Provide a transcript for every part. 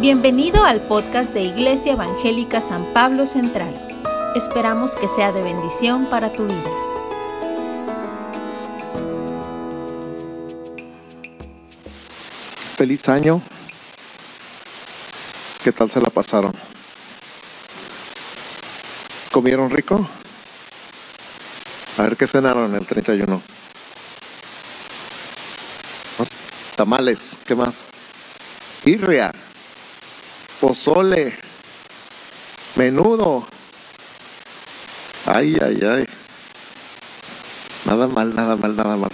Bienvenido al podcast de Iglesia Evangélica San Pablo Central. Esperamos que sea de bendición para tu vida. Feliz año. ¿Qué tal se la pasaron? ¿Comieron rico? A ver qué cenaron el 31. Tamales, ¿qué más? Irria, pozole, menudo. Ay, ay, ay. Nada mal, nada mal, nada mal.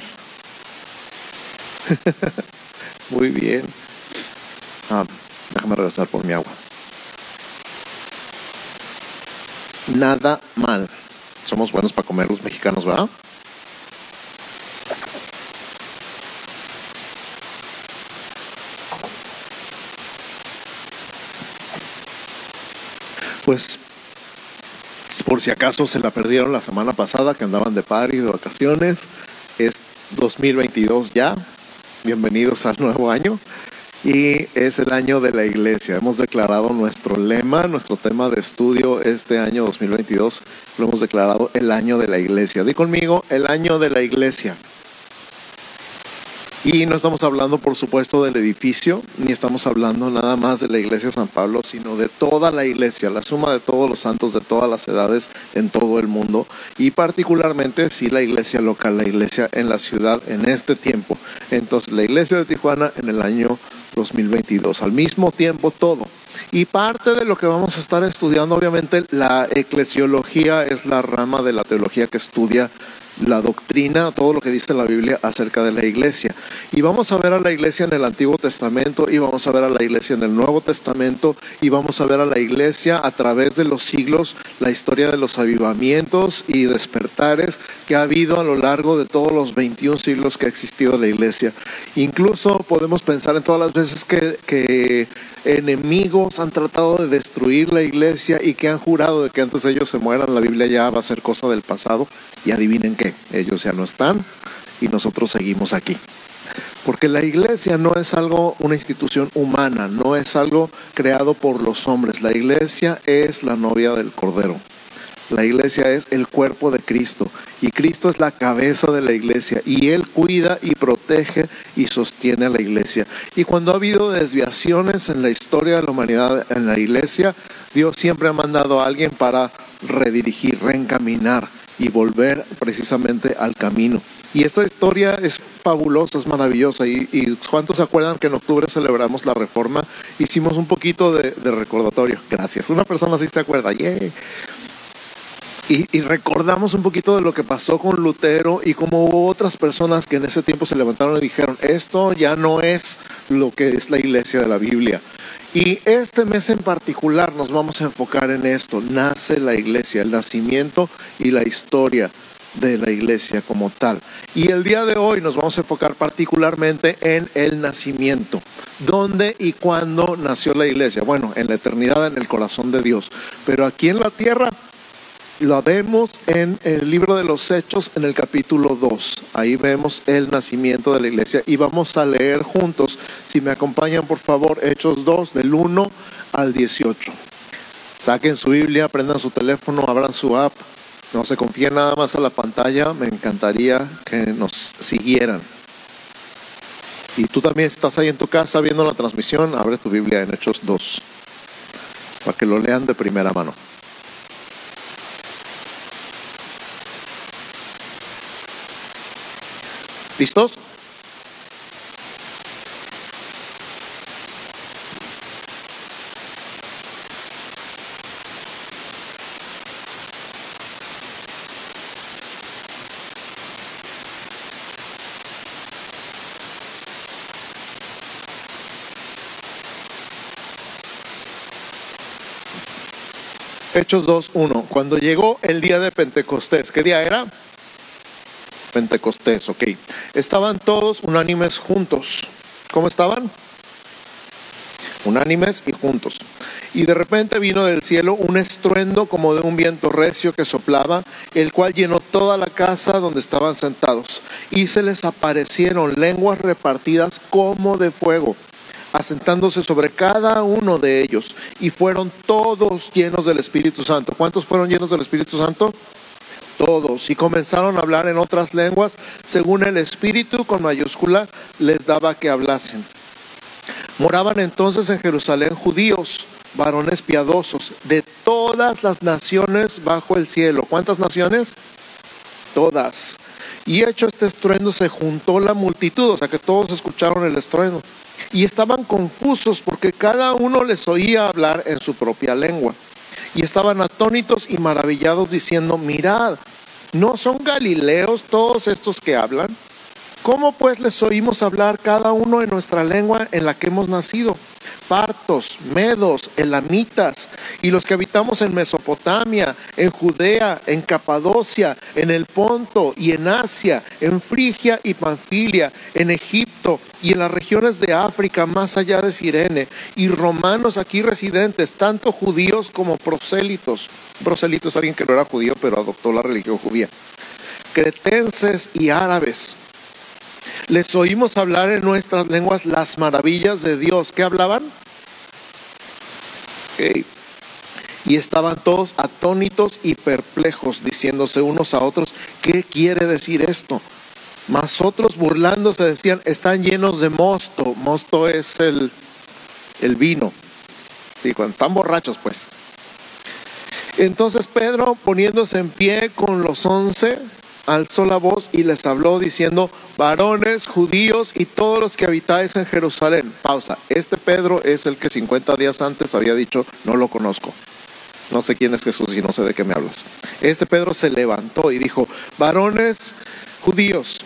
Muy bien. Ah, déjame regresar por mi agua. Nada mal. Somos buenos para comer los mexicanos, ¿verdad? Pues por si acaso se la perdieron la semana pasada que andaban de party, de vacaciones, es 2022 ya. Bienvenidos al nuevo año. Y es el año de la iglesia. Hemos declarado nuestro lema, nuestro tema de estudio este año 2022. Lo hemos declarado el año de la iglesia. Di conmigo, el año de la iglesia. Y no estamos hablando, por supuesto, del edificio, ni estamos hablando nada más de la iglesia de San Pablo, sino de toda la iglesia, la suma de todos los santos de todas las edades en todo el mundo, y particularmente, sí, la iglesia local, la iglesia en la ciudad en este tiempo. Entonces, la iglesia de Tijuana en el año 2022, al mismo tiempo todo. Y parte de lo que vamos a estar estudiando, obviamente, la eclesiología es la rama de la teología que estudia la doctrina, todo lo que dice la Biblia acerca de la iglesia. Y vamos a ver a la iglesia en el Antiguo Testamento y vamos a ver a la iglesia en el Nuevo Testamento y vamos a ver a la iglesia a través de los siglos, la historia de los avivamientos y despertares que ha habido a lo largo de todos los 21 siglos que ha existido la iglesia. Incluso podemos pensar en todas las veces que, que enemigos han tratado de destruir la iglesia y que han jurado de que antes ellos se mueran, la Biblia ya va a ser cosa del pasado. Y adivinen qué, ellos ya no están y nosotros seguimos aquí. Porque la iglesia no es algo, una institución humana, no es algo creado por los hombres. La iglesia es la novia del Cordero. La iglesia es el cuerpo de Cristo y Cristo es la cabeza de la iglesia y Él cuida y protege y sostiene a la iglesia. Y cuando ha habido desviaciones en la historia de la humanidad en la iglesia, Dios siempre ha mandado a alguien para redirigir, reencaminar y volver precisamente al camino. Y esta historia es fabulosa, es maravillosa. Y, y ¿cuántos se acuerdan que en octubre celebramos la reforma? Hicimos un poquito de, de recordatorio. Gracias. Una persona sí se acuerda. Yeah. Y, recordamos un poquito de lo que pasó con Lutero y cómo hubo otras personas que en ese tiempo se levantaron y dijeron, esto ya no es lo que es la iglesia de la Biblia. Y este mes en particular nos vamos a enfocar en esto. Nace la iglesia, el nacimiento y la historia de la iglesia como tal. Y el día de hoy nos vamos a enfocar particularmente en el nacimiento. ¿Dónde y cuándo nació la iglesia? Bueno, en la eternidad, en el corazón de Dios. Pero aquí en la tierra lo vemos en el libro de los Hechos en el capítulo 2. Ahí vemos el nacimiento de la iglesia y vamos a leer juntos. Si me acompañan, por favor, Hechos 2 del 1 al 18. Saquen su Biblia, prendan su teléfono, abran su app. No se confíen nada más a la pantalla. Me encantaría que nos siguieran. Y tú también estás ahí en tu casa viendo la transmisión, abre tu Biblia en Hechos 2 para que lo lean de primera mano. ¿Listos? Hechos 2.1. Cuando llegó el día de Pentecostés, ¿qué día era? Pentecostés, ok. Estaban todos unánimes juntos. ¿Cómo estaban? Unánimes y juntos. Y de repente vino del cielo un estruendo como de un viento recio que soplaba, el cual llenó toda la casa donde estaban sentados. Y se les aparecieron lenguas repartidas como de fuego asentándose sobre cada uno de ellos, y fueron todos llenos del Espíritu Santo. ¿Cuántos fueron llenos del Espíritu Santo? Todos. Y comenzaron a hablar en otras lenguas, según el Espíritu con mayúscula les daba que hablasen. Moraban entonces en Jerusalén judíos, varones piadosos, de todas las naciones bajo el cielo. ¿Cuántas naciones? Todas. Y hecho este estruendo se juntó la multitud, o sea que todos escucharon el estruendo. Y estaban confusos porque cada uno les oía hablar en su propia lengua. Y estaban atónitos y maravillados diciendo, mirad, ¿no son galileos todos estos que hablan? ¿Cómo pues les oímos hablar cada uno en nuestra lengua en la que hemos nacido? Partos, medos, elamitas, y los que habitamos en Mesopotamia, en Judea, en Capadocia, en el Ponto y en Asia, en Frigia y Panfilia, en Egipto y en las regiones de África más allá de Sirene, y romanos aquí residentes, tanto judíos como prosélitos. Proselito es alguien que no era judío, pero adoptó la religión judía. Cretenses y árabes les oímos hablar en nuestras lenguas las maravillas de Dios. ¿Qué hablaban? Y estaban todos atónitos y perplejos, diciéndose unos a otros, ¿qué quiere decir esto? Mas otros burlándose decían, están llenos de mosto. Mosto es el, el vino. Sí, cuando están borrachos, pues. Entonces Pedro, poniéndose en pie con los once, alzó la voz y les habló diciendo, varones, judíos y todos los que habitáis en Jerusalén. Pausa. Este Pedro es el que 50 días antes había dicho, no lo conozco. No sé quién es Jesús y no sé de qué me hablas. Este Pedro se levantó y dijo, varones, judíos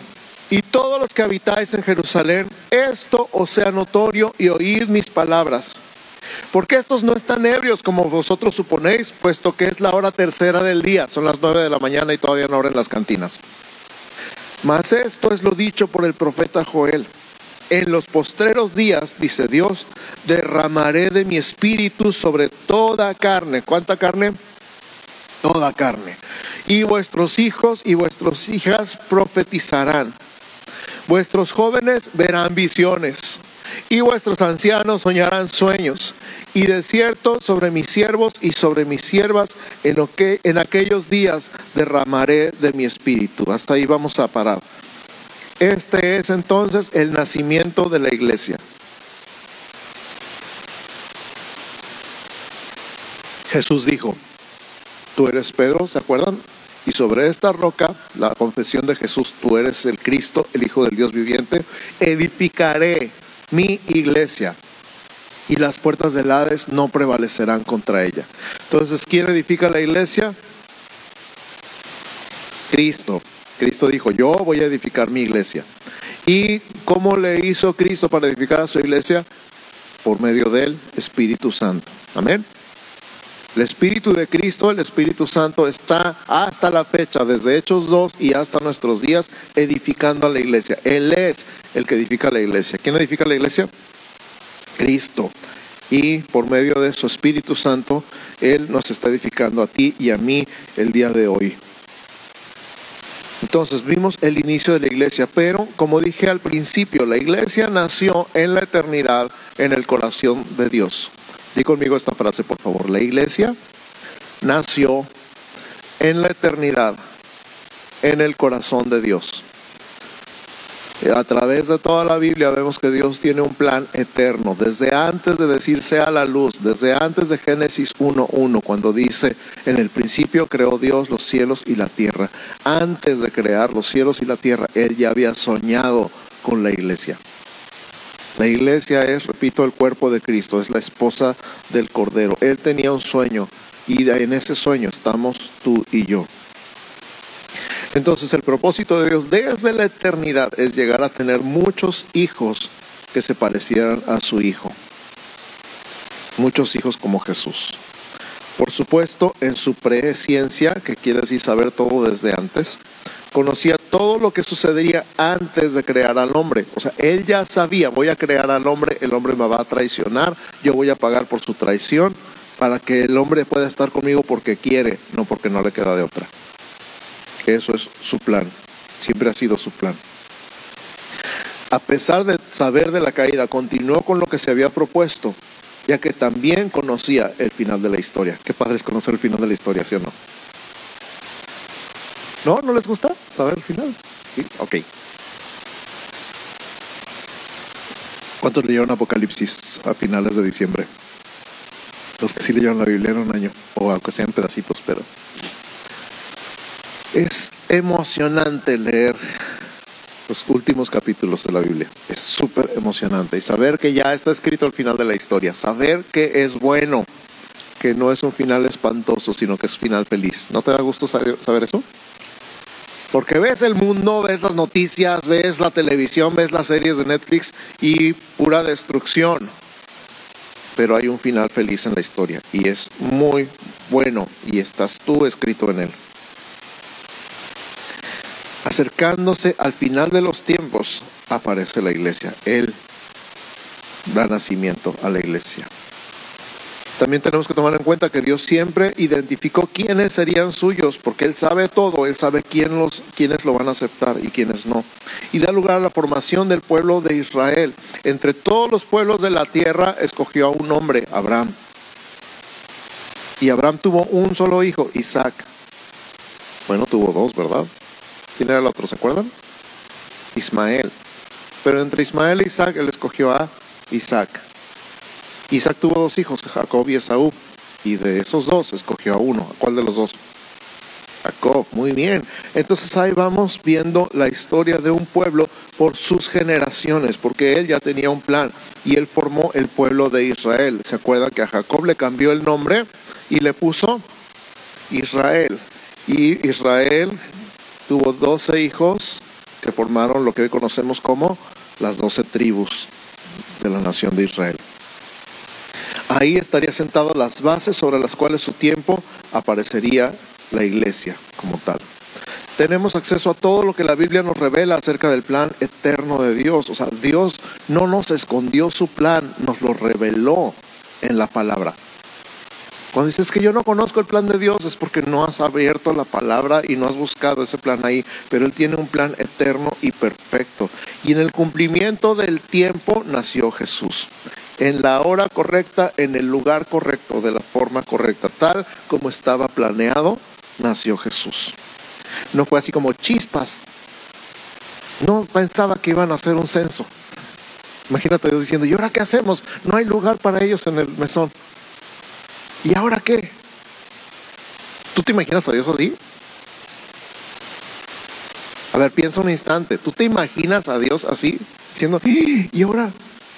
y todos los que habitáis en Jerusalén, esto os sea notorio y oíd mis palabras. Porque estos no están ebrios como vosotros suponéis, puesto que es la hora tercera del día, son las nueve de la mañana y todavía no abren las cantinas. Mas esto es lo dicho por el profeta Joel. En los postreros días, dice Dios, derramaré de mi espíritu sobre toda carne. ¿Cuánta carne? Toda carne. Y vuestros hijos y vuestras hijas profetizarán. Vuestros jóvenes verán visiones y vuestros ancianos soñarán sueños. Y de cierto sobre mis siervos y sobre mis siervas en, lo que, en aquellos días derramaré de mi espíritu. Hasta ahí vamos a parar. Este es entonces el nacimiento de la iglesia. Jesús dijo, tú eres Pedro, ¿se acuerdan? Y sobre esta roca, la confesión de Jesús, tú eres el Cristo, el Hijo del Dios viviente, edificaré mi iglesia y las puertas del Hades no prevalecerán contra ella. Entonces, ¿quién edifica la iglesia? Cristo. Cristo dijo, yo voy a edificar mi iglesia. ¿Y cómo le hizo Cristo para edificar a su iglesia? Por medio del Espíritu Santo. Amén. El Espíritu de Cristo, el Espíritu Santo, está hasta la fecha, desde Hechos 2 y hasta nuestros días, edificando a la iglesia. Él es el que edifica la iglesia. ¿Quién edifica la iglesia? Cristo. Y por medio de su Espíritu Santo, Él nos está edificando a ti y a mí el día de hoy. Entonces vimos el inicio de la iglesia, pero como dije al principio, la iglesia nació en la eternidad, en el corazón de Dios. Di conmigo esta frase, por favor. La iglesia nació en la eternidad, en el corazón de Dios. A través de toda la Biblia vemos que Dios tiene un plan eterno, desde antes de decir sea la luz, desde antes de Génesis 1.1, cuando dice, en el principio creó Dios los cielos y la tierra. Antes de crear los cielos y la tierra, Él ya había soñado con la iglesia. La iglesia es, repito, el cuerpo de Cristo, es la esposa del Cordero. Él tenía un sueño y en ese sueño estamos tú y yo. Entonces el propósito de Dios desde la eternidad es llegar a tener muchos hijos que se parecieran a su Hijo. Muchos hijos como Jesús. Por supuesto, en su presciencia, que quiere decir saber todo desde antes, conocía todo lo que sucedería antes de crear al hombre. O sea, él ya sabía, voy a crear al hombre, el hombre me va a traicionar, yo voy a pagar por su traición para que el hombre pueda estar conmigo porque quiere, no porque no le queda de otra. Eso es su plan, siempre ha sido su plan. a pesar de saber de la caída, continuó con lo que se había propuesto, ya que también conocía el final de la historia. Qué padre es conocer el final de la historia, ¿sí o no? ¿No? ¿No les gusta saber el final? Sí, ok. ¿Cuántos leyeron Apocalipsis a finales de diciembre? Los que sí leyeron la Biblia en un año, o aunque sean pedacitos, pero es emocionante leer los últimos capítulos de la Biblia. Es súper emocionante. Y saber que ya está escrito el final de la historia. Saber que es bueno. Que no es un final espantoso, sino que es final feliz. ¿No te da gusto saber eso? Porque ves el mundo, ves las noticias, ves la televisión, ves las series de Netflix y pura destrucción. Pero hay un final feliz en la historia y es muy bueno y estás tú escrito en él acercándose al final de los tiempos, aparece la iglesia. Él da nacimiento a la iglesia. También tenemos que tomar en cuenta que Dios siempre identificó quiénes serían suyos, porque Él sabe todo, Él sabe quién los, quiénes lo van a aceptar y quiénes no. Y da lugar a la formación del pueblo de Israel. Entre todos los pueblos de la tierra escogió a un hombre, Abraham. Y Abraham tuvo un solo hijo, Isaac. Bueno, tuvo dos, ¿verdad? ¿Quién era el otro? ¿Se acuerdan? Ismael. Pero entre Ismael e Isaac, él escogió a Isaac. Isaac tuvo dos hijos, Jacob y Esaú. Y de esos dos escogió a uno. ¿A cuál de los dos? Jacob, muy bien. Entonces ahí vamos viendo la historia de un pueblo por sus generaciones, porque él ya tenía un plan y él formó el pueblo de Israel. ¿Se acuerdan que a Jacob le cambió el nombre y le puso Israel? Y Israel tuvo doce hijos que formaron lo que hoy conocemos como las doce tribus de la nación de Israel. Ahí estaría sentado las bases sobre las cuales su tiempo aparecería la iglesia como tal. Tenemos acceso a todo lo que la Biblia nos revela acerca del plan eterno de Dios. O sea, Dios no nos escondió su plan, nos lo reveló en la palabra. Cuando dices que yo no conozco el plan de Dios es porque no has abierto la palabra y no has buscado ese plan ahí, pero Él tiene un plan eterno y perfecto. Y en el cumplimiento del tiempo nació Jesús. En la hora correcta, en el lugar correcto, de la forma correcta, tal como estaba planeado, nació Jesús. No fue así como chispas. No pensaba que iban a hacer un censo. Imagínate Dios diciendo, ¿y ahora qué hacemos? No hay lugar para ellos en el mesón. ¿Y ahora qué? ¿Tú te imaginas a Dios así? A ver, piensa un instante. ¿Tú te imaginas a Dios así, diciendo, y ahora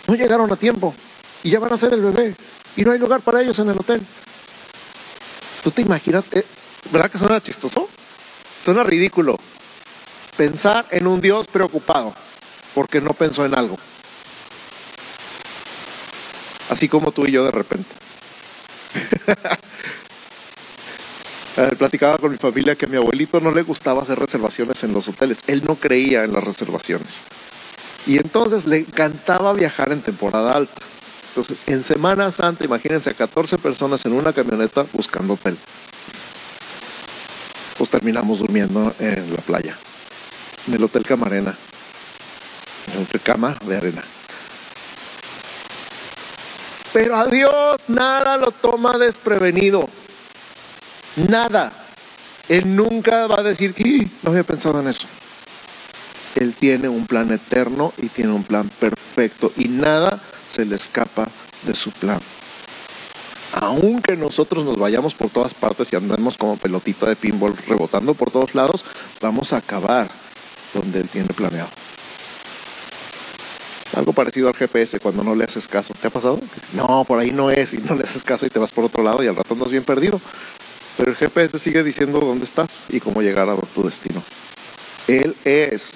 no llegaron a tiempo y ya van a ser el bebé y no hay lugar para ellos en el hotel? ¿Tú te imaginas? Eh, ¿Verdad que suena chistoso? Suena ridículo. Pensar en un Dios preocupado porque no pensó en algo. Así como tú y yo de repente. platicaba con mi familia que a mi abuelito no le gustaba hacer reservaciones en los hoteles. Él no creía en las reservaciones. Y entonces le encantaba viajar en temporada alta. Entonces, en Semana Santa, imagínense a 14 personas en una camioneta buscando hotel. Pues terminamos durmiendo en la playa, en el Hotel Camarena, en una cama de arena. Pero a Dios nada lo toma desprevenido. Nada. Él nunca va a decir, no había pensado en eso. Él tiene un plan eterno y tiene un plan perfecto y nada se le escapa de su plan. Aunque nosotros nos vayamos por todas partes y andemos como pelotita de pinball rebotando por todos lados, vamos a acabar donde Él tiene planeado. Algo parecido al GPS cuando no le haces caso. ¿Te ha pasado? No, por ahí no es y no le haces caso y te vas por otro lado y al rato andas bien perdido. Pero el GPS sigue diciendo dónde estás y cómo llegar a tu destino. Él es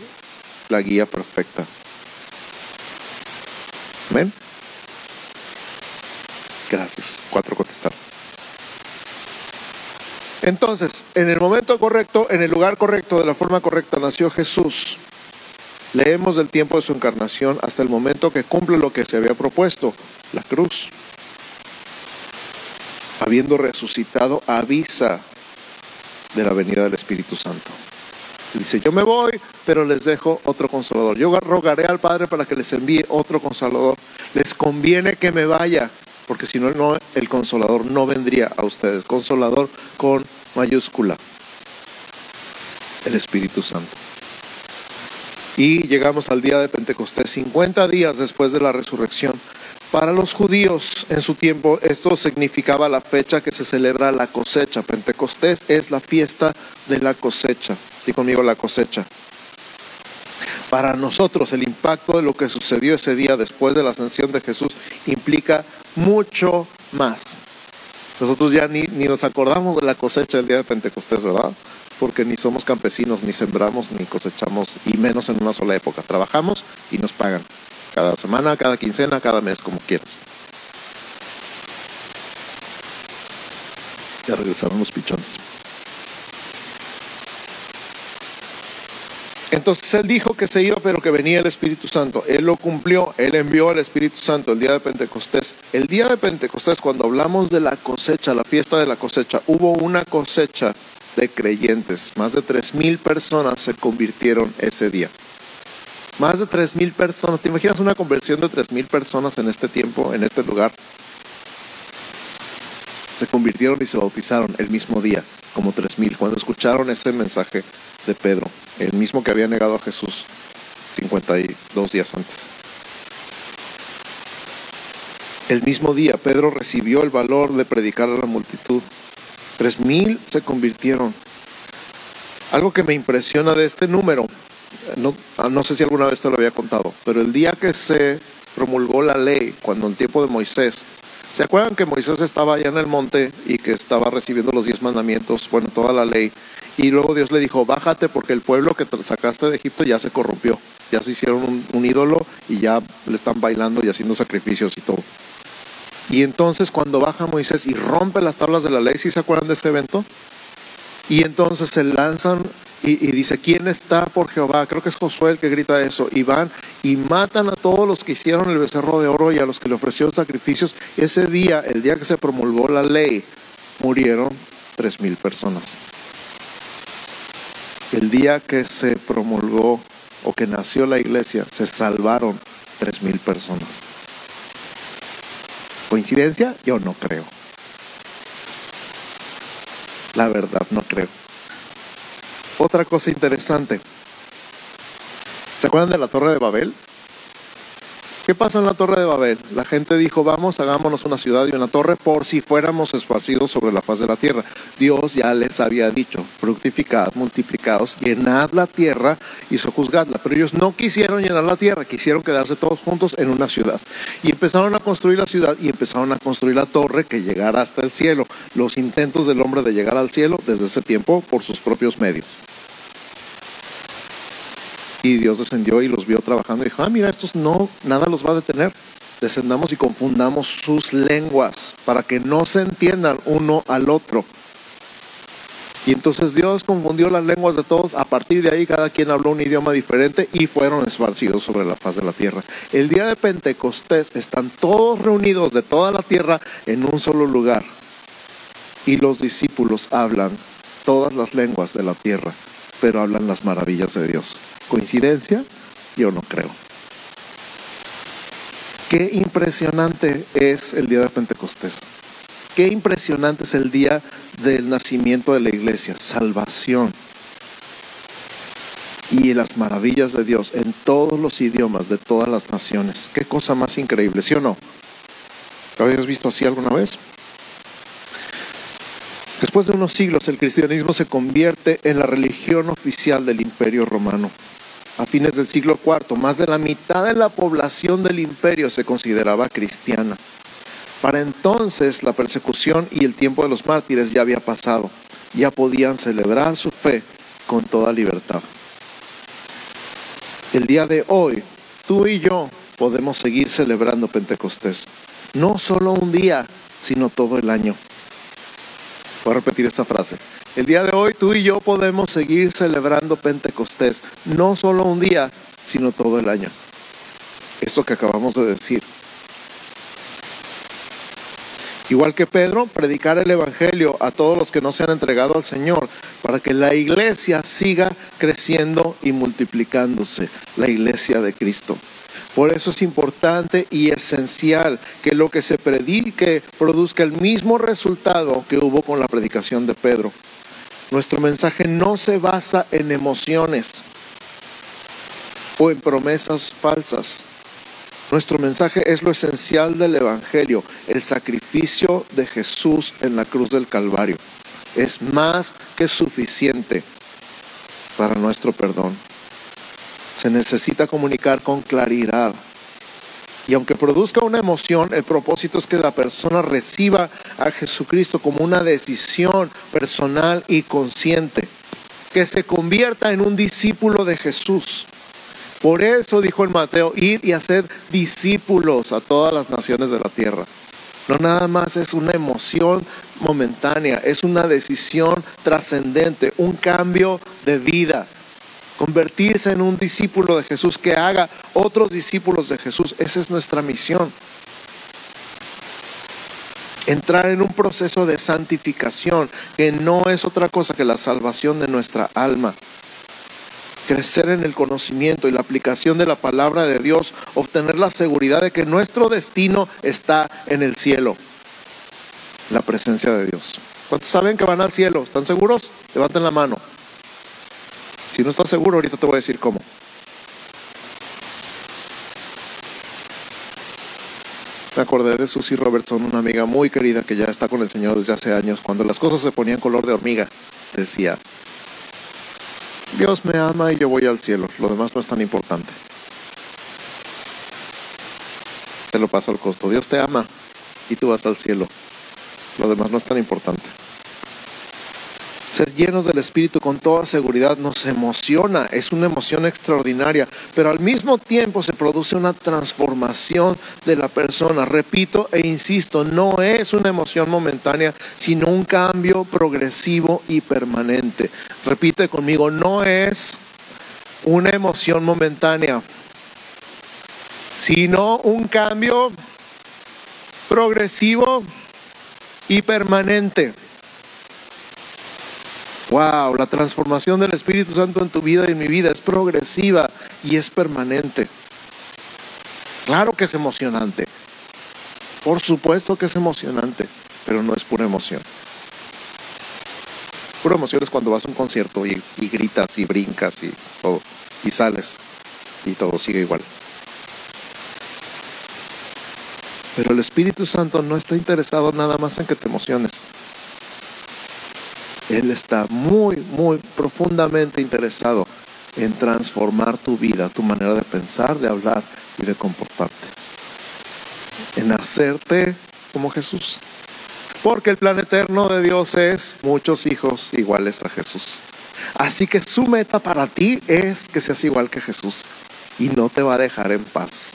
la guía perfecta. ¿Ven? Gracias. Cuatro contestar. Entonces, en el momento correcto, en el lugar correcto, de la forma correcta, nació Jesús. Leemos del tiempo de su encarnación hasta el momento que cumple lo que se había propuesto, la cruz. Habiendo resucitado, avisa de la venida del Espíritu Santo. Dice, yo me voy, pero les dejo otro consolador. Yo rogaré al Padre para que les envíe otro consolador. Les conviene que me vaya, porque si no, no el consolador no vendría a ustedes. Consolador con mayúscula. El Espíritu Santo. Y llegamos al día de Pentecostés, 50 días después de la resurrección. Para los judíos en su tiempo esto significaba la fecha que se celebra la cosecha. Pentecostés es la fiesta de la cosecha. Dí conmigo la cosecha. Para nosotros el impacto de lo que sucedió ese día después de la ascensión de Jesús implica mucho más. Nosotros ya ni, ni nos acordamos de la cosecha del día de Pentecostés, ¿verdad? Porque ni somos campesinos, ni sembramos, ni cosechamos, y menos en una sola época. Trabajamos y nos pagan cada semana, cada quincena, cada mes, como quieras. Ya regresaron los pichones. Entonces él dijo que se iba, pero que venía el Espíritu Santo. Él lo cumplió, él envió al Espíritu Santo el día de Pentecostés. El día de Pentecostés, cuando hablamos de la cosecha, la fiesta de la cosecha, hubo una cosecha de creyentes. Más de tres mil personas se convirtieron ese día. Más de tres mil personas. ¿Te imaginas una conversión de tres mil personas en este tiempo, en este lugar? Se convirtieron y se bautizaron el mismo día, como tres mil, cuando escucharon ese mensaje de Pedro, el mismo que había negado a Jesús 52 días antes. El mismo día Pedro recibió el valor de predicar a la multitud. Tres mil se convirtieron. Algo que me impresiona de este número no, ah, no sé si alguna vez te lo había contado, pero el día que se promulgó la ley, cuando en tiempo de Moisés, ¿se acuerdan que Moisés estaba allá en el monte y que estaba recibiendo los diez mandamientos, bueno, toda la ley? Y luego Dios le dijo, bájate porque el pueblo que te sacaste de Egipto ya se corrompió, ya se hicieron un, un ídolo y ya le están bailando y haciendo sacrificios y todo. Y entonces cuando baja Moisés y rompe las tablas de la ley, ¿sí se acuerdan de ese evento? Y entonces se lanzan y, dice, ¿quién está por Jehová? Creo que es Josué el que grita eso. Y van y matan a todos los que hicieron el becerro de oro y a los que le ofrecieron sacrificios. Ese día, el día que se promulgó la ley, murieron tres mil personas. El día que se promulgó o que nació la iglesia, se salvaron tres mil personas. ¿Coincidencia? Yo no creo. La verdad, no creo. Otra cosa interesante. ¿Se acuerdan de la Torre de Babel? ¿Qué pasó en la Torre de Babel? La gente dijo, vamos, hagámonos una ciudad y una torre por si fuéramos esparcidos sobre la faz de la tierra. Dios ya les había dicho, fructificad, multiplicados, llenad la tierra y sojuzgadla. Pero ellos no quisieron llenar la tierra, quisieron quedarse todos juntos en una ciudad. Y empezaron a construir la ciudad y empezaron a construir la torre que llegara hasta el cielo. Los intentos del hombre de llegar al cielo desde ese tiempo por sus propios medios. Y Dios descendió y los vio trabajando y dijo, ah, mira, estos no, nada los va a detener. Descendamos y confundamos sus lenguas para que no se entiendan uno al otro. Y entonces Dios confundió las lenguas de todos. A partir de ahí cada quien habló un idioma diferente y fueron esparcidos sobre la faz de la tierra. El día de Pentecostés están todos reunidos de toda la tierra en un solo lugar. Y los discípulos hablan todas las lenguas de la tierra, pero hablan las maravillas de Dios. ¿Coincidencia? Yo no creo. Qué impresionante es el día de Pentecostés. Qué impresionante es el día del nacimiento de la iglesia, salvación y las maravillas de Dios en todos los idiomas de todas las naciones. Qué cosa más increíble, ¿sí o no? ¿Lo habías visto así alguna vez? Después de unos siglos, el cristianismo se convierte en la religión oficial del imperio romano a fines del siglo IV, más de la mitad de la población del imperio se consideraba cristiana. Para entonces la persecución y el tiempo de los mártires ya había pasado. Ya podían celebrar su fe con toda libertad. El día de hoy, tú y yo podemos seguir celebrando Pentecostés. No solo un día, sino todo el año. Voy a repetir esta frase. El día de hoy tú y yo podemos seguir celebrando Pentecostés, no solo un día, sino todo el año. Esto que acabamos de decir. Igual que Pedro, predicar el Evangelio a todos los que no se han entregado al Señor, para que la iglesia siga creciendo y multiplicándose, la iglesia de Cristo. Por eso es importante y esencial que lo que se predique produzca el mismo resultado que hubo con la predicación de Pedro. Nuestro mensaje no se basa en emociones o en promesas falsas. Nuestro mensaje es lo esencial del Evangelio, el sacrificio de Jesús en la cruz del Calvario. Es más que suficiente para nuestro perdón. Se necesita comunicar con claridad. Y aunque produzca una emoción, el propósito es que la persona reciba a Jesucristo como una decisión personal y consciente, que se convierta en un discípulo de Jesús. Por eso dijo en Mateo, id y haced discípulos a todas las naciones de la tierra. No nada más es una emoción momentánea, es una decisión trascendente, un cambio de vida convertirse en un discípulo de Jesús, que haga otros discípulos de Jesús. Esa es nuestra misión. Entrar en un proceso de santificación, que no es otra cosa que la salvación de nuestra alma. Crecer en el conocimiento y la aplicación de la palabra de Dios, obtener la seguridad de que nuestro destino está en el cielo, la presencia de Dios. ¿Cuántos saben que van al cielo? ¿Están seguros? Levanten la mano. Si no estás seguro, ahorita te voy a decir cómo. Me acordé de Susie Robertson, una amiga muy querida que ya está con el Señor desde hace años. Cuando las cosas se ponían color de hormiga, decía, Dios me ama y yo voy al cielo. Lo demás no es tan importante. Te lo paso al costo. Dios te ama y tú vas al cielo. Lo demás no es tan importante. Ser llenos del Espíritu con toda seguridad nos emociona, es una emoción extraordinaria, pero al mismo tiempo se produce una transformación de la persona. Repito e insisto, no es una emoción momentánea, sino un cambio progresivo y permanente. Repite conmigo, no es una emoción momentánea, sino un cambio progresivo y permanente. Wow, la transformación del Espíritu Santo en tu vida y en mi vida es progresiva y es permanente. Claro que es emocionante. Por supuesto que es emocionante, pero no es pura emoción. Pura emoción es cuando vas a un concierto y, gritas y brincas y todo, y sales y todo sigue igual. Pero el Espíritu Santo no está interesado nada más en que te emociones. Él está muy, muy profundamente interesado en transformar tu vida, tu manera de pensar, de hablar y de comportarte. En hacerte como Jesús. Porque el plan eterno de Dios es muchos hijos iguales a Jesús. Así que su meta para ti es que seas igual que Jesús. Y no te va a dejar en paz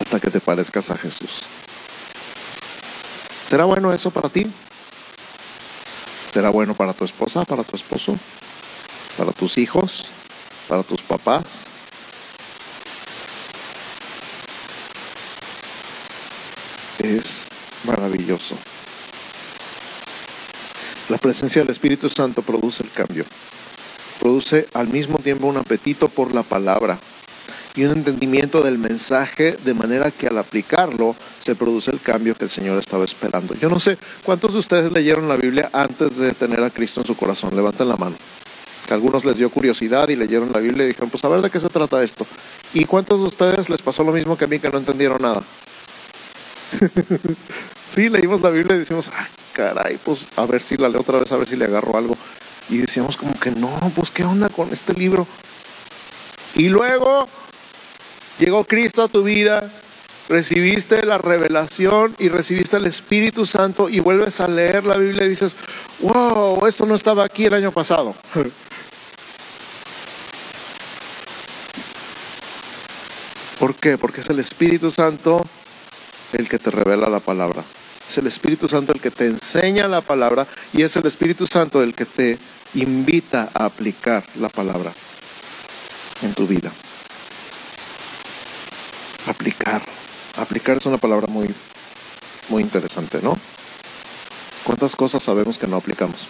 hasta que te parezcas a Jesús. ¿Será bueno eso para ti? Será bueno para tu esposa, para tu esposo, para tus hijos, para tus papás. Es maravilloso. La presencia del Espíritu Santo produce el cambio. Produce al mismo tiempo un apetito por la palabra y un entendimiento del mensaje de manera que al aplicarlo se produce el cambio que el Señor estaba esperando. Yo no sé cuántos de ustedes leyeron la Biblia antes de tener a Cristo en su corazón. Levanten la mano. Que algunos les dio curiosidad y leyeron la Biblia y dijeron, pues a ver de qué se trata esto. ¿Y cuántos de ustedes les pasó lo mismo que a mí que no entendieron nada? sí, leímos la Biblia y decimos, ay, caray, pues a ver si la leo otra vez, a ver si le agarro algo. Y decíamos como que no, pues qué onda con este libro. Y luego Llegó Cristo a tu vida, recibiste la revelación y recibiste el Espíritu Santo y vuelves a leer la Biblia y dices, wow, esto no estaba aquí el año pasado. ¿Por qué? Porque es el Espíritu Santo el que te revela la palabra. Es el Espíritu Santo el que te enseña la palabra y es el Espíritu Santo el que te invita a aplicar la palabra en tu vida. Aplicar. Aplicar es una palabra muy Muy interesante, ¿no? ¿Cuántas cosas sabemos que no aplicamos?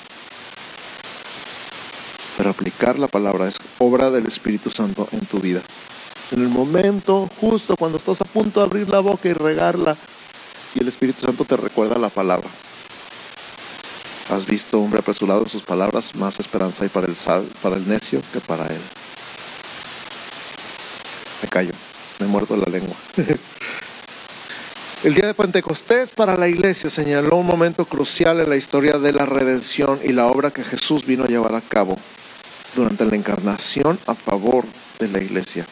Pero aplicar la palabra es obra del Espíritu Santo en tu vida. En el momento justo cuando estás a punto de abrir la boca y regarla y el Espíritu Santo te recuerda la palabra. Has visto hombre apresurado en sus palabras, más esperanza hay para el, para el necio que para él. Me callo, me muerdo la lengua. El día de Pentecostés para la iglesia señaló un momento crucial en la historia de la redención y la obra que Jesús vino a llevar a cabo durante la encarnación a favor de la iglesia.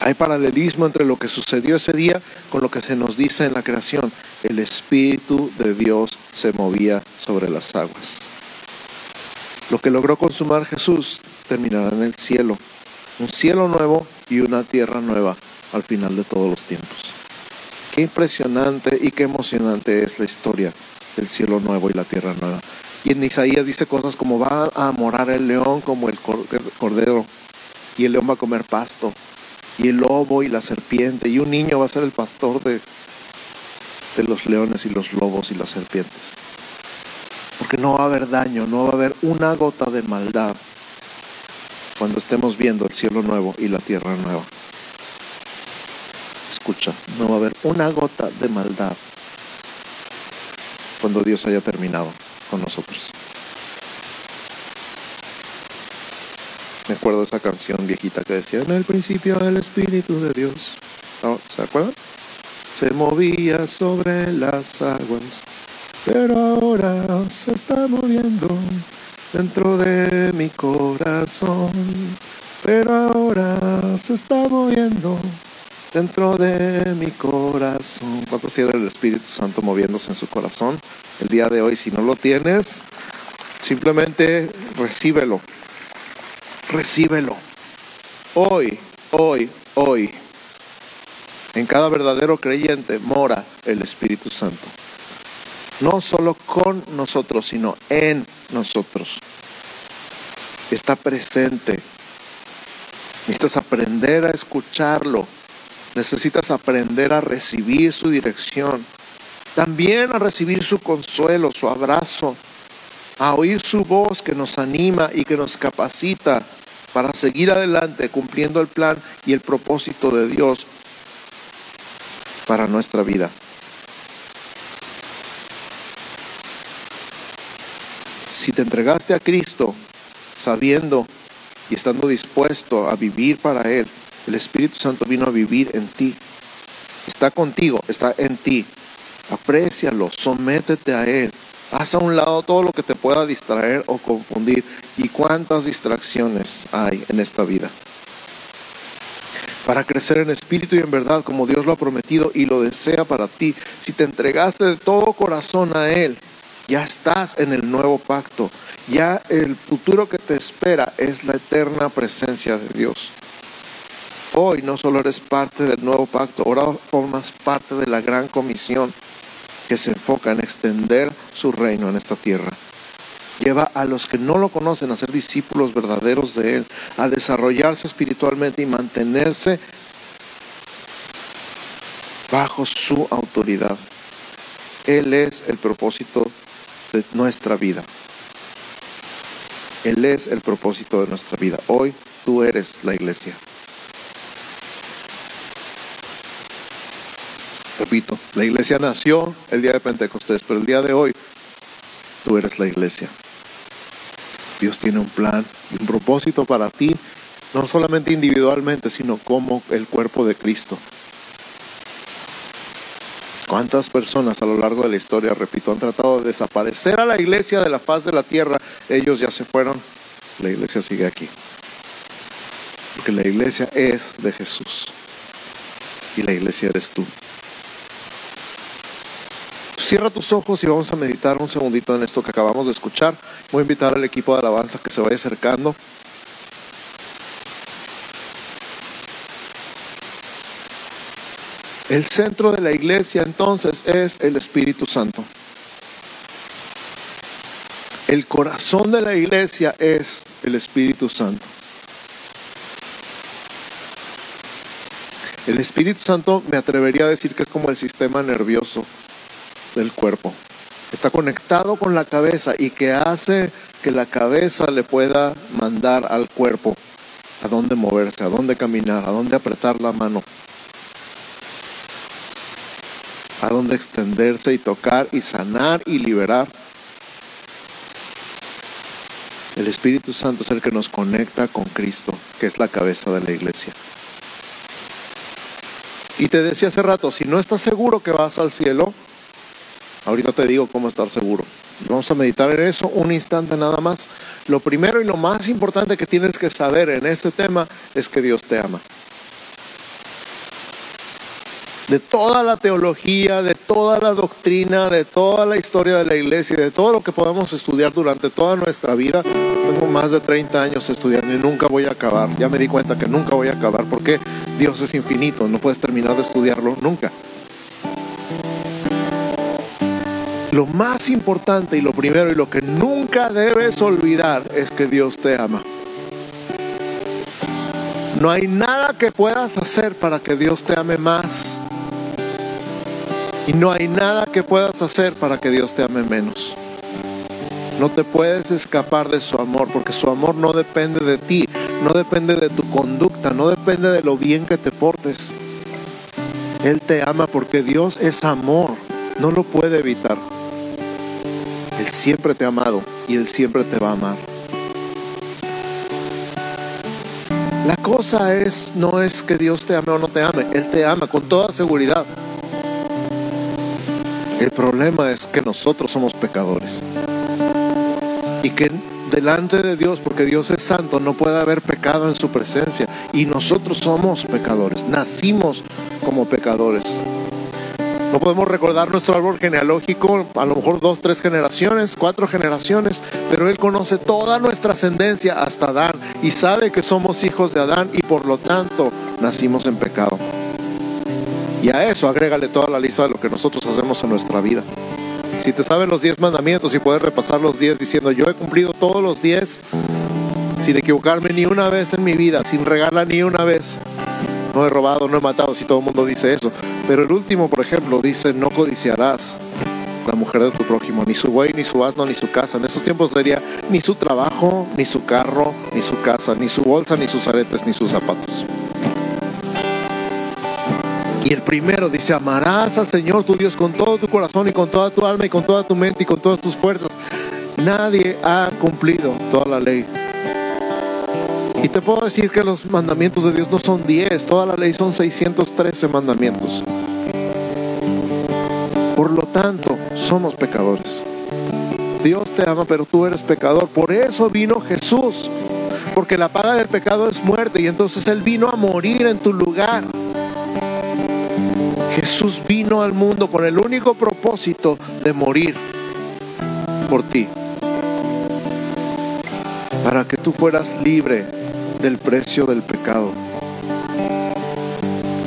Hay paralelismo entre lo que sucedió ese día con lo que se nos dice en la creación. El Espíritu de Dios se movía sobre las aguas. Lo que logró consumar Jesús terminará en el cielo. Un cielo nuevo y una tierra nueva al final de todos los tiempos. Qué impresionante y qué emocionante es la historia del cielo nuevo y la tierra nueva. Y en Isaías dice cosas como va a morar el león como el cordero y el león va a comer pasto y el lobo y la serpiente, y un niño va a ser el pastor de, de los leones y los lobos y las serpientes. Porque no va a haber daño, no va a haber una gota de maldad cuando estemos viendo el cielo nuevo y la tierra nueva. Escucha, no va a haber una gota de maldad cuando Dios haya terminado con nosotros. Me acuerdo de esa canción viejita que decía, en el principio el Espíritu de Dios. ¿Se acuerdan? Se movía sobre las aguas, pero ahora se está moviendo dentro de mi corazón. Pero ahora se está moviendo dentro de mi corazón. ¿Cuántos tienen el Espíritu Santo moviéndose en su corazón? El día de hoy, si no lo tienes, simplemente recíbelo recíbelo. Hoy, hoy, hoy, en cada verdadero creyente mora el Espíritu Santo. No solo con nosotros, sino en nosotros. Está presente. Necesitas aprender a escucharlo. Necesitas aprender a recibir su dirección. También a recibir su consuelo, su abrazo. A oír su voz que nos anima y que nos capacita para seguir adelante cumpliendo el plan y el propósito de Dios para nuestra vida. Si te entregaste a Cristo sabiendo y estando dispuesto a vivir para Él, el Espíritu Santo vino a vivir en ti. Está contigo, está en ti. Aprécialo, sométete a Él. Haz a un lado todo lo que te pueda distraer o confundir. ¿Y cuántas distracciones hay en esta vida? Para crecer en espíritu y en verdad como Dios lo ha prometido y lo desea para ti. Si te entregaste de todo corazón a Él, ya estás en el nuevo pacto. Ya el futuro que te espera es la eterna presencia de Dios. Hoy no solo eres parte del nuevo pacto, ahora formas parte de la gran comisión que se enfoca en extender su reino en esta tierra. Lleva a los que no lo conocen a ser discípulos verdaderos de Él, a desarrollarse espiritualmente y mantenerse bajo su autoridad. Él es el propósito de nuestra vida. Él es el propósito de nuestra vida. Hoy tú eres la iglesia. Repito, la iglesia nació el día de Pentecostés, pero el día de hoy tú eres la iglesia. Dios tiene un plan y un propósito para ti, no solamente individualmente, sino como el cuerpo de Cristo. ¿Cuántas personas a lo largo de la historia, repito, han tratado de desaparecer a la iglesia de la faz de la tierra? Ellos ya se fueron, la iglesia sigue aquí. Porque la iglesia es de Jesús y la iglesia eres tú. Cierra tus ojos y vamos a meditar un segundito en esto que acabamos de escuchar. Voy a invitar al equipo de alabanza que se vaya acercando. El centro de la iglesia entonces es el Espíritu Santo. El corazón de la iglesia es el Espíritu Santo. El Espíritu Santo me atrevería a decir que es como el sistema nervioso del cuerpo. Está conectado con la cabeza y que hace que la cabeza le pueda mandar al cuerpo a dónde moverse, a dónde caminar, a dónde apretar la mano, a dónde extenderse y tocar y sanar y liberar. El Espíritu Santo es el que nos conecta con Cristo, que es la cabeza de la iglesia. Y te decía hace rato, si no estás seguro que vas al cielo, ahorita te digo cómo estar seguro. Vamos a meditar en eso un instante nada más. Lo primero y lo más importante que tienes que saber en este tema es que Dios te ama de toda la teología, de toda la doctrina, de toda la historia de la iglesia, de todo lo que podamos estudiar durante toda nuestra vida. Tengo más de 30 años estudiando y nunca voy a acabar. Ya me di cuenta que nunca voy a acabar porque Dios es infinito, no puedes terminar de estudiarlo nunca. Lo más importante y lo primero y lo que nunca debes olvidar es que Dios te ama. No hay nada que puedas hacer para que Dios te ame más. Y no hay nada que puedas hacer para que Dios te ame menos. No te puedes escapar de su amor, porque su amor no depende de ti, no depende de tu conducta, no depende de lo bien que te portes. Él te ama porque Dios es amor, no lo puede evitar. Él siempre te ha amado y Él siempre te va a amar. La cosa es, no es que Dios te ame o no te ame, Él te ama con toda seguridad. El problema es que nosotros somos pecadores. Y que delante de Dios, porque Dios es santo, no puede haber pecado en su presencia. Y nosotros somos pecadores, nacimos como pecadores. No podemos recordar nuestro árbol genealógico, a lo mejor dos, tres generaciones, cuatro generaciones, pero Él conoce toda nuestra ascendencia hasta Adán y sabe que somos hijos de Adán y por lo tanto nacimos en pecado. Y a eso agrégale toda la lista de lo que nosotros hacemos en nuestra vida. Si te saben los 10 mandamientos y puedes repasar los 10 diciendo, yo he cumplido todos los 10 sin equivocarme ni una vez en mi vida, sin regalar ni una vez. No he robado, no he matado, si todo el mundo dice eso. Pero el último, por ejemplo, dice, no codiciarás la mujer de tu prójimo, ni su buey, ni su asno, ni su casa. En esos tiempos sería ni su trabajo, ni su carro, ni su casa, ni su bolsa, ni sus aretes, ni sus zapatos. Y el primero dice, amarás al Señor tu Dios con todo tu corazón y con toda tu alma y con toda tu mente y con todas tus fuerzas. Nadie ha cumplido toda la ley. Y te puedo decir que los mandamientos de Dios no son 10, toda la ley son 613 mandamientos. Por lo tanto, somos pecadores. Dios te ama, pero tú eres pecador. Por eso vino Jesús. Porque la paga del pecado es muerte y entonces Él vino a morir en tu lugar. Jesús vino al mundo con el único propósito de morir por ti. Para que tú fueras libre del precio del pecado.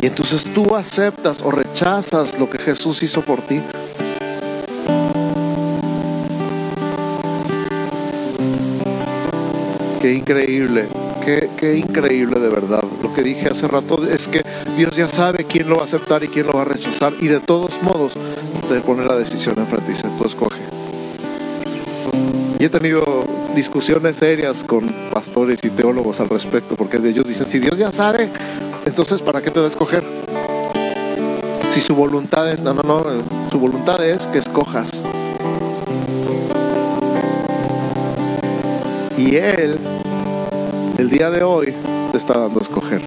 Y entonces tú aceptas o rechazas lo que Jesús hizo por ti. Qué increíble Qué, increíble de verdad. Lo que dije hace rato es que Dios ya sabe quién lo va a aceptar y quién lo va a rechazar. Y de todos modos, te pone la decisión enfrente y dice, tú escoge. Y he tenido discusiones serias con pastores y teólogos al respecto, porque ellos dicen, si Dios ya sabe, entonces ¿para qué te da a escoger? Si su voluntad es, no, no, no, su voluntad es que escojas. Y Él el día de hoy te está dando a escoger.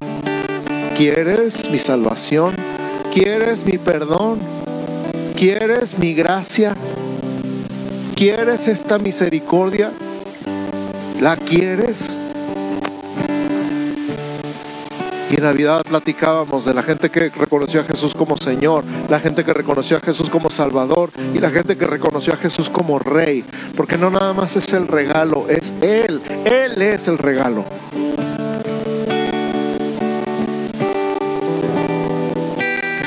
¿Quieres mi salvación? ¿Quieres mi perdón? ¿Quieres mi gracia? ¿Quieres esta misericordia? ¿La quieres? Y en Navidad platicábamos de la gente que reconoció a Jesús como Señor, la gente que reconoció a Jesús como Salvador y la gente que reconoció a Jesús como Rey. Porque no nada más es el regalo, es Él. Él es el regalo.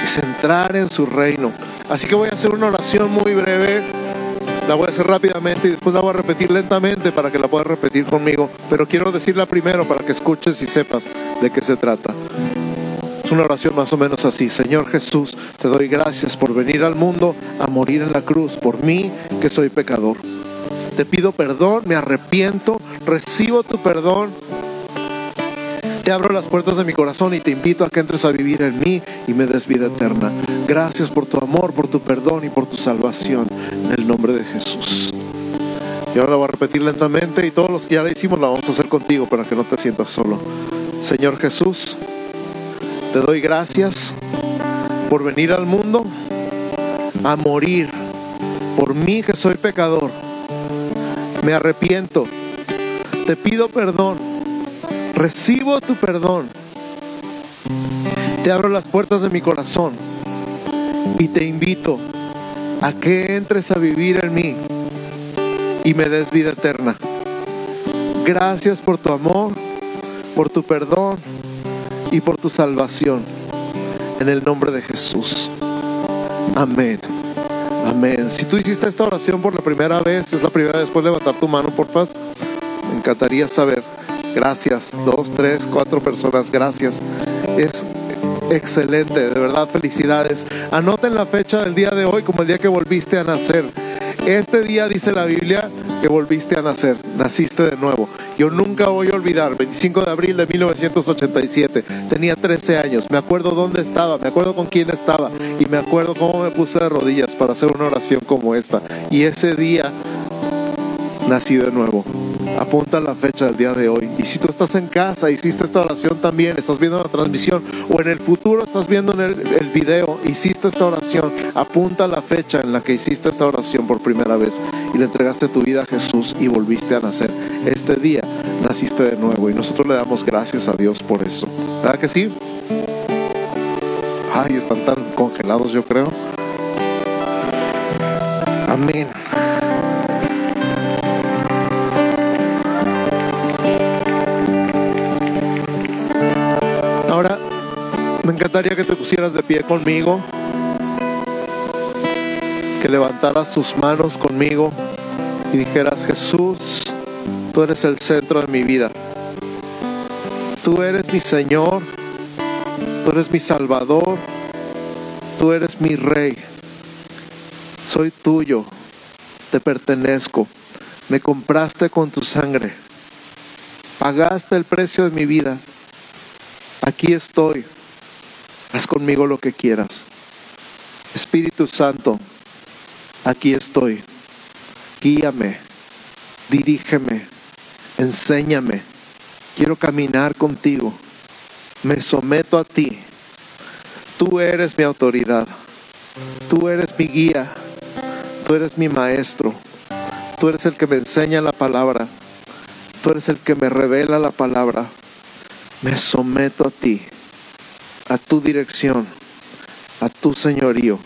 Es entrar en su reino. Así que voy a hacer una oración muy breve la voy a hacer rápidamente y después la voy a repetir lentamente para que la puedas repetir conmigo. Pero quiero decirla primero para que escuches y sepas de qué se trata. Es una oración más o menos así. Señor Jesús, te doy gracias por venir al mundo a morir en la cruz por mí que soy pecador. Te pido perdón, me arrepiento, recibo tu perdón. Abro las puertas de mi corazón y te invito a que entres a vivir en mí y me des vida eterna. Gracias por tu amor, por tu perdón y por tu salvación. En el nombre de Jesús. Y ahora la voy a repetir lentamente y todos los que ya la hicimos la vamos a hacer contigo para que no te sientas solo. Señor Jesús, te doy gracias por venir al mundo a morir por mí que soy pecador. Me arrepiento. Te pido perdón. Recibo tu perdón. Te abro las puertas de mi corazón y te invito a que entres a vivir en mí y me des vida eterna. Gracias por tu amor, por tu perdón y por tu salvación. En el nombre de Jesús. Amén. Amén. Si tú hiciste esta oración por la primera vez, es la primera vez, puedes levantar tu mano, por favor. Me encantaría saber. Gracias. Dos, tres, cuatro personas. Gracias. Es excelente, de verdad, felicidades. Anoten la fecha del día de hoy como el día que volviste a nacer. Este día dice la Biblia que volviste a nacer, naciste de nuevo. Yo nunca voy a olvidar, 25 de abril de 1987, tenía 13 años, me acuerdo dónde estaba, me acuerdo con quién estaba y me acuerdo cómo me puse de rodillas para hacer una oración como esta. Y ese día nací de nuevo apunta la fecha del día de hoy. Y si tú estás en casa, hiciste esta oración también, estás viendo la transmisión o en el futuro estás viendo en el, el video, hiciste esta oración, apunta la fecha en la que hiciste esta oración por primera vez y le entregaste tu vida a Jesús y volviste a nacer. Este día naciste de nuevo y nosotros le damos gracias a Dios por eso. ¿Verdad que sí? Ay, están tan congelados yo creo. Amén. Encantaría que te pusieras de pie conmigo, que levantaras tus manos conmigo y dijeras, Jesús, tú eres el centro de mi vida. Tú eres mi Señor, tú eres mi Salvador, tú eres mi Rey. Soy tuyo, te pertenezco, me compraste con tu sangre, pagaste el precio de mi vida. Aquí estoy, haz conmigo lo que quieras. Espíritu Santo, aquí estoy, guíame, dirígeme, enséñame, quiero caminar contigo, me someto a ti, tú eres mi autoridad, tú eres mi guía, tú eres mi maestro, tú eres el que me enseña la palabra, tú eres el que me revela la palabra. Me someto a ti, a tu dirección, a tu señorío,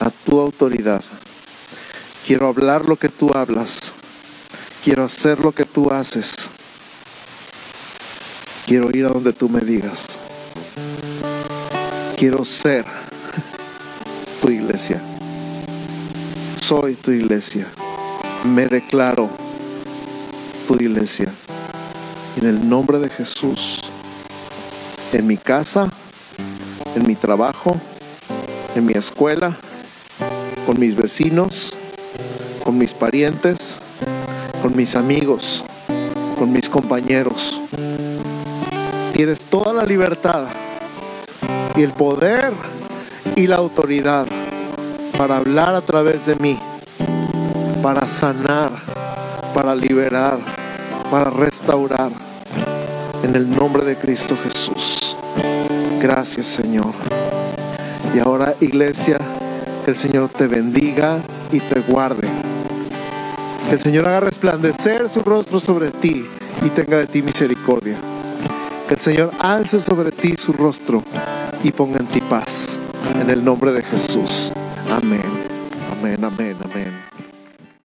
a tu autoridad. Quiero hablar lo que tú hablas. Quiero hacer lo que tú haces. Quiero ir a donde tú me digas. Quiero ser tu iglesia. Soy tu iglesia. Me declaro tu iglesia. En el nombre de Jesús, en mi casa, en mi trabajo, en mi escuela, con mis vecinos, con mis parientes, con mis amigos, con mis compañeros. Tienes toda la libertad y el poder y la autoridad para hablar a través de mí, para sanar, para liberar, para restaurar en el nombre de Cristo Jesús. Gracias Señor. Y ahora iglesia, que el Señor te bendiga y te guarde. Que el Señor haga resplandecer su rostro sobre ti y tenga de ti misericordia. Que el Señor alce sobre ti su rostro y ponga en ti paz. En el nombre de Jesús. Amén. Amén, amén, amén.